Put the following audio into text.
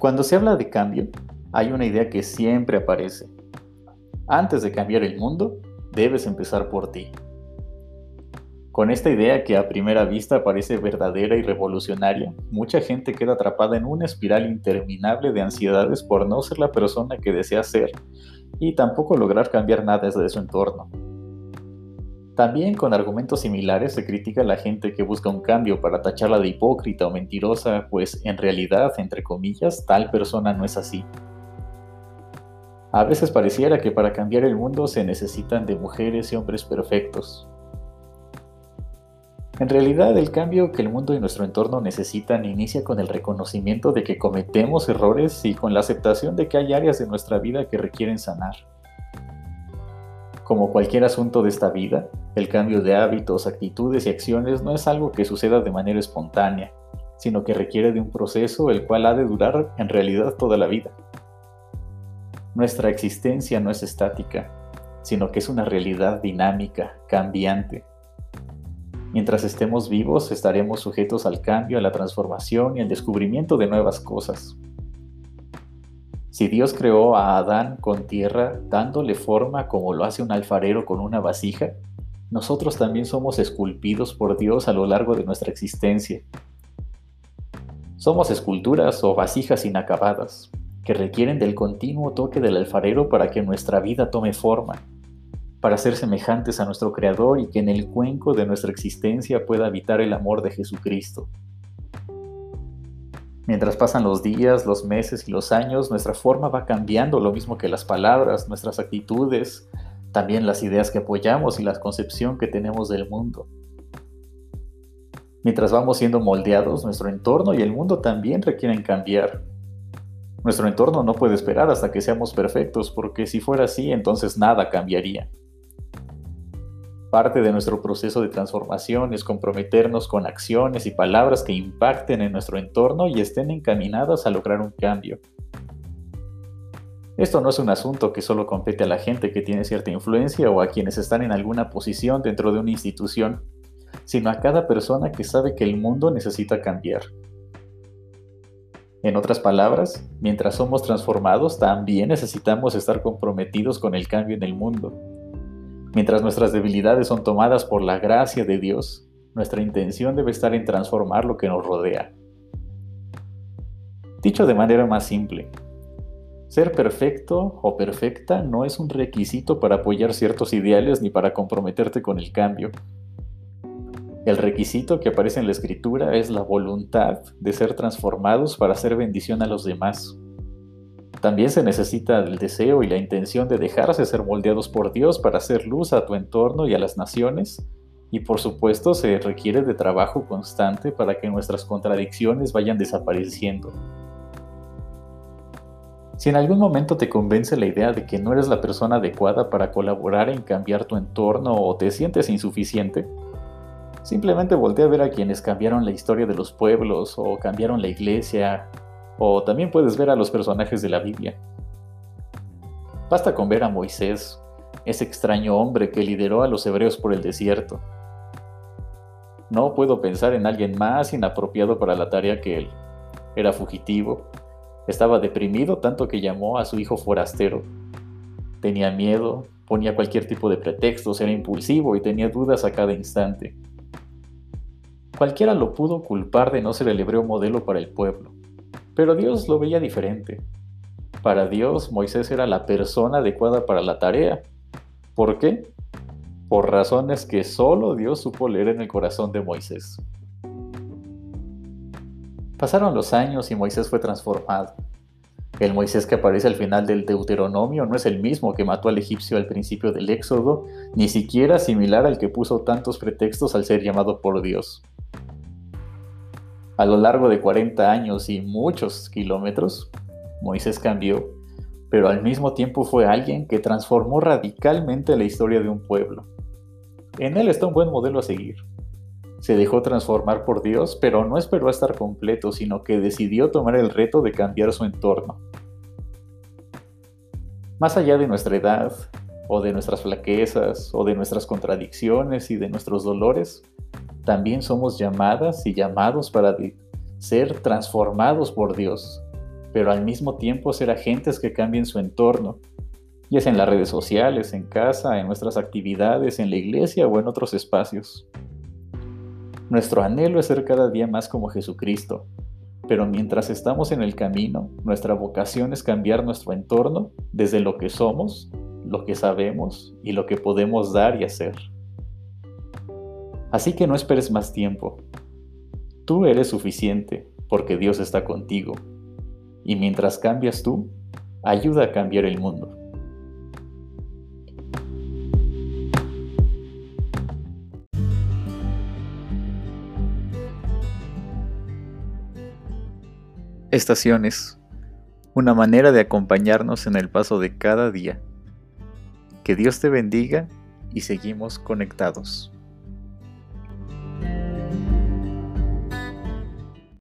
Cuando se habla de cambio, hay una idea que siempre aparece. Antes de cambiar el mundo, debes empezar por ti. Con esta idea que a primera vista parece verdadera y revolucionaria, mucha gente queda atrapada en una espiral interminable de ansiedades por no ser la persona que desea ser y tampoco lograr cambiar nada desde su entorno. También con argumentos similares se critica a la gente que busca un cambio para tacharla de hipócrita o mentirosa, pues en realidad, entre comillas, tal persona no es así. A veces pareciera que para cambiar el mundo se necesitan de mujeres y hombres perfectos. En realidad, el cambio que el mundo y nuestro entorno necesitan inicia con el reconocimiento de que cometemos errores y con la aceptación de que hay áreas de nuestra vida que requieren sanar. Como cualquier asunto de esta vida, el cambio de hábitos, actitudes y acciones no es algo que suceda de manera espontánea, sino que requiere de un proceso el cual ha de durar en realidad toda la vida. Nuestra existencia no es estática, sino que es una realidad dinámica, cambiante. Mientras estemos vivos, estaremos sujetos al cambio, a la transformación y al descubrimiento de nuevas cosas. Si Dios creó a Adán con tierra, dándole forma como lo hace un alfarero con una vasija, nosotros también somos esculpidos por Dios a lo largo de nuestra existencia. Somos esculturas o vasijas inacabadas, que requieren del continuo toque del alfarero para que nuestra vida tome forma, para ser semejantes a nuestro Creador y que en el cuenco de nuestra existencia pueda habitar el amor de Jesucristo. Mientras pasan los días, los meses y los años, nuestra forma va cambiando, lo mismo que las palabras, nuestras actitudes, también las ideas que apoyamos y la concepción que tenemos del mundo. Mientras vamos siendo moldeados, nuestro entorno y el mundo también requieren cambiar. Nuestro entorno no puede esperar hasta que seamos perfectos, porque si fuera así, entonces nada cambiaría. Parte de nuestro proceso de transformación es comprometernos con acciones y palabras que impacten en nuestro entorno y estén encaminadas a lograr un cambio. Esto no es un asunto que solo compete a la gente que tiene cierta influencia o a quienes están en alguna posición dentro de una institución, sino a cada persona que sabe que el mundo necesita cambiar. En otras palabras, mientras somos transformados, también necesitamos estar comprometidos con el cambio en el mundo. Mientras nuestras debilidades son tomadas por la gracia de Dios, nuestra intención debe estar en transformar lo que nos rodea. Dicho de manera más simple, ser perfecto o perfecta no es un requisito para apoyar ciertos ideales ni para comprometerte con el cambio. El requisito que aparece en la escritura es la voluntad de ser transformados para hacer bendición a los demás. También se necesita el deseo y la intención de dejarse ser moldeados por Dios para hacer luz a tu entorno y a las naciones. Y por supuesto se requiere de trabajo constante para que nuestras contradicciones vayan desapareciendo. Si en algún momento te convence la idea de que no eres la persona adecuada para colaborar en cambiar tu entorno o te sientes insuficiente, simplemente voltea a ver a quienes cambiaron la historia de los pueblos o cambiaron la iglesia o también puedes ver a los personajes de la Biblia. Basta con ver a Moisés, ese extraño hombre que lideró a los hebreos por el desierto. No puedo pensar en alguien más inapropiado para la tarea que él. Era fugitivo, estaba deprimido tanto que llamó a su hijo forastero. Tenía miedo, ponía cualquier tipo de pretextos, era impulsivo y tenía dudas a cada instante. Cualquiera lo pudo culpar de no ser el hebreo modelo para el pueblo. Pero Dios lo veía diferente. Para Dios, Moisés era la persona adecuada para la tarea. ¿Por qué? Por razones que solo Dios supo leer en el corazón de Moisés. Pasaron los años y Moisés fue transformado. El Moisés que aparece al final del Deuteronomio no es el mismo que mató al egipcio al principio del Éxodo, ni siquiera similar al que puso tantos pretextos al ser llamado por Dios. A lo largo de 40 años y muchos kilómetros, Moisés cambió, pero al mismo tiempo fue alguien que transformó radicalmente la historia de un pueblo. En él está un buen modelo a seguir. Se dejó transformar por Dios, pero no esperó a estar completo, sino que decidió tomar el reto de cambiar su entorno. Más allá de nuestra edad, o de nuestras flaquezas, o de nuestras contradicciones y de nuestros dolores, también somos llamadas y llamados para ser transformados por Dios, pero al mismo tiempo ser agentes que cambien su entorno, ya sea en las redes sociales, en casa, en nuestras actividades, en la iglesia o en otros espacios. Nuestro anhelo es ser cada día más como Jesucristo, pero mientras estamos en el camino, nuestra vocación es cambiar nuestro entorno desde lo que somos, lo que sabemos y lo que podemos dar y hacer. Así que no esperes más tiempo. Tú eres suficiente porque Dios está contigo. Y mientras cambias tú, ayuda a cambiar el mundo. Estaciones. Una manera de acompañarnos en el paso de cada día. Que Dios te bendiga y seguimos conectados.